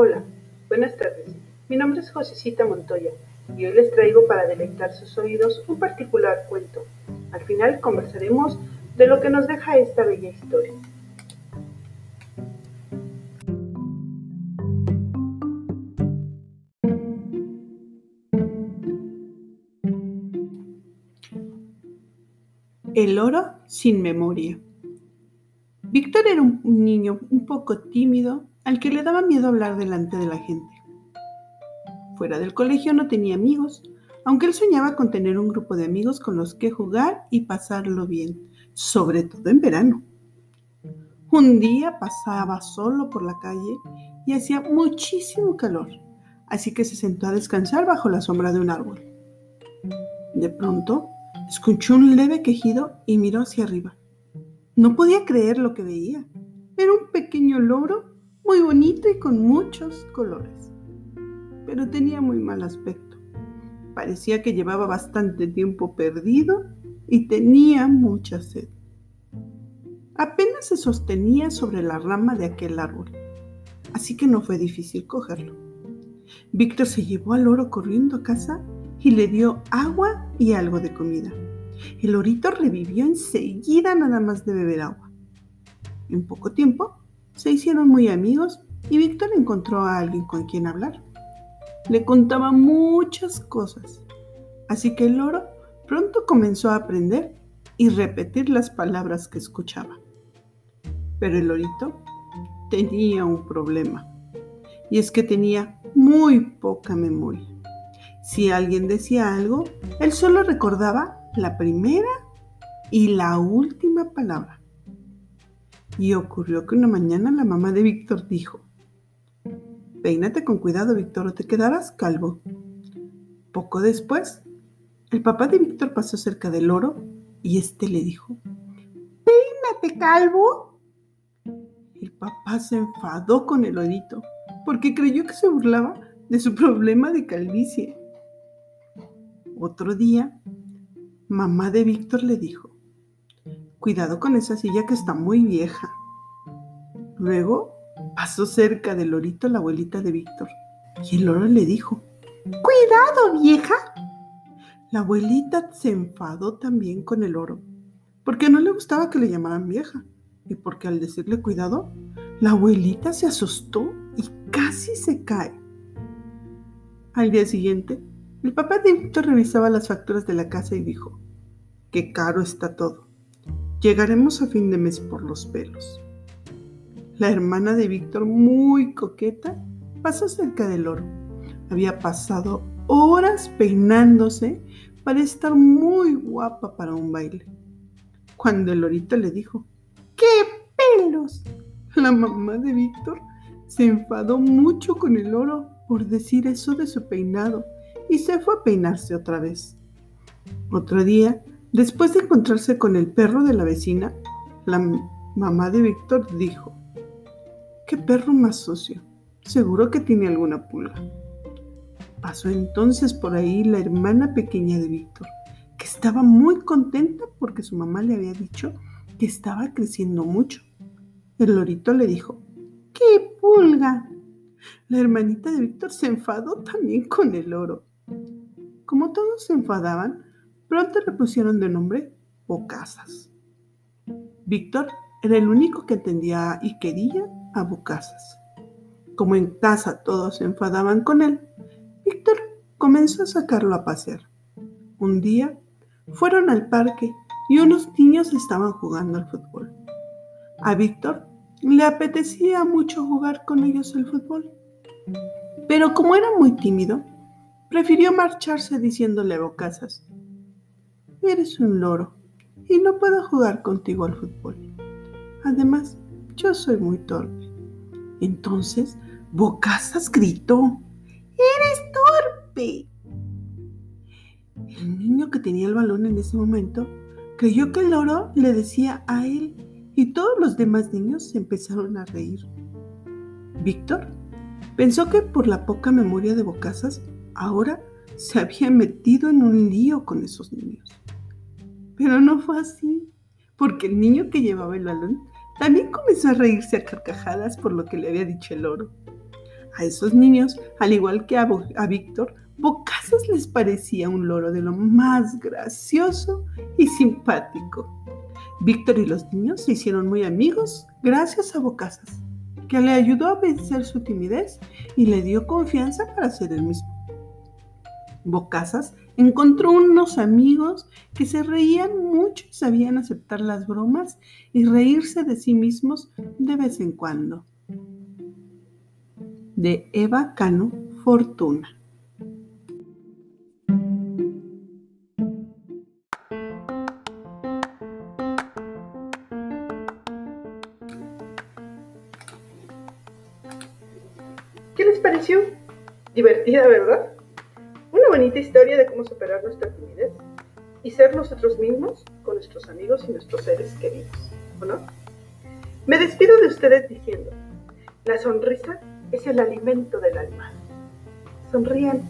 Hola, buenas tardes. Mi nombre es Josecita Montoya y hoy les traigo para deleitar sus oídos un particular cuento. Al final conversaremos de lo que nos deja esta bella historia. El oro sin memoria. Víctor era un niño un poco tímido al que le daba miedo hablar delante de la gente. Fuera del colegio no tenía amigos, aunque él soñaba con tener un grupo de amigos con los que jugar y pasarlo bien, sobre todo en verano. Un día pasaba solo por la calle y hacía muchísimo calor, así que se sentó a descansar bajo la sombra de un árbol. De pronto, Escuchó un leve quejido y miró hacia arriba. No podía creer lo que veía. Era un pequeño loro muy bonito y con muchos colores. Pero tenía muy mal aspecto. Parecía que llevaba bastante tiempo perdido y tenía mucha sed. Apenas se sostenía sobre la rama de aquel árbol, así que no fue difícil cogerlo. Víctor se llevó al loro corriendo a casa y le dio agua y algo de comida. El lorito revivió enseguida nada más de beber agua. En poco tiempo se hicieron muy amigos y Víctor encontró a alguien con quien hablar. Le contaba muchas cosas, así que el loro pronto comenzó a aprender y repetir las palabras que escuchaba. Pero el lorito tenía un problema, y es que tenía muy poca memoria. Si alguien decía algo, él solo recordaba la primera y la última palabra. Y ocurrió que una mañana la mamá de Víctor dijo, Peínate con cuidado, Víctor, o te quedarás calvo. Poco después, el papá de Víctor pasó cerca del oro y éste le dijo, Peínate, calvo. El papá se enfadó con el orito porque creyó que se burlaba de su problema de calvicie. Otro día, mamá de Víctor le dijo, cuidado con esa silla que está muy vieja. Luego pasó cerca del lorito la abuelita de Víctor y el loro le dijo, cuidado vieja. La abuelita se enfadó también con el oro porque no le gustaba que le llamaran vieja y porque al decirle cuidado, la abuelita se asustó y casi se cae. Al día siguiente, el papá de Víctor revisaba las facturas de la casa y dijo, qué caro está todo. Llegaremos a fin de mes por los pelos. La hermana de Víctor, muy coqueta, pasó cerca del oro. Había pasado horas peinándose para estar muy guapa para un baile. Cuando el lorito le dijo, ¡qué pelos! La mamá de Víctor se enfadó mucho con el oro por decir eso de su peinado y se fue a peinarse otra vez. Otro día, después de encontrarse con el perro de la vecina, la mamá de Víctor dijo, ¡qué perro más sucio! Seguro que tiene alguna pulga. Pasó entonces por ahí la hermana pequeña de Víctor, que estaba muy contenta porque su mamá le había dicho que estaba creciendo mucho. El lorito le dijo, ¡qué pulga! La hermanita de Víctor se enfadó también con el oro como todos se enfadaban, pronto le pusieron de nombre Bocazas. Víctor era el único que entendía y quería a. Como en casa todos se enfadaban con él, Víctor comenzó a sacarlo a pasear. Un día fueron al parque y unos niños estaban jugando al fútbol. A Víctor le apetecía mucho jugar con ellos el fútbol, pero como era muy tímido, Prefirió marcharse diciéndole a Bocazas, eres un loro y no puedo jugar contigo al fútbol. Además, yo soy muy torpe. Entonces, Bocazas gritó, ¡Eres torpe! El niño que tenía el balón en ese momento creyó que el loro le decía a él y todos los demás niños se empezaron a reír. Víctor pensó que por la poca memoria de Bocazas ahora se había metido en un lío con esos niños. Pero no fue así, porque el niño que llevaba el balón también comenzó a reírse a carcajadas por lo que le había dicho el oro. A esos niños, al igual que a, a Víctor, Bocazas les parecía un loro de lo más gracioso y simpático. Víctor y los niños se hicieron muy amigos gracias a Bocazas, que le ayudó a vencer su timidez y le dio confianza para ser el mismo. Bocazas encontró unos amigos que se reían mucho y sabían aceptar las bromas y reírse de sí mismos de vez en cuando. De Eva Cano Fortuna. ¿Qué les pareció? Divertida, ¿verdad? Una bonita historia de cómo superar nuestra timidez y ser nosotros mismos con nuestros amigos y nuestros seres queridos, ¿o no? Me despido de ustedes diciendo, la sonrisa es el alimento del alma. Sonríen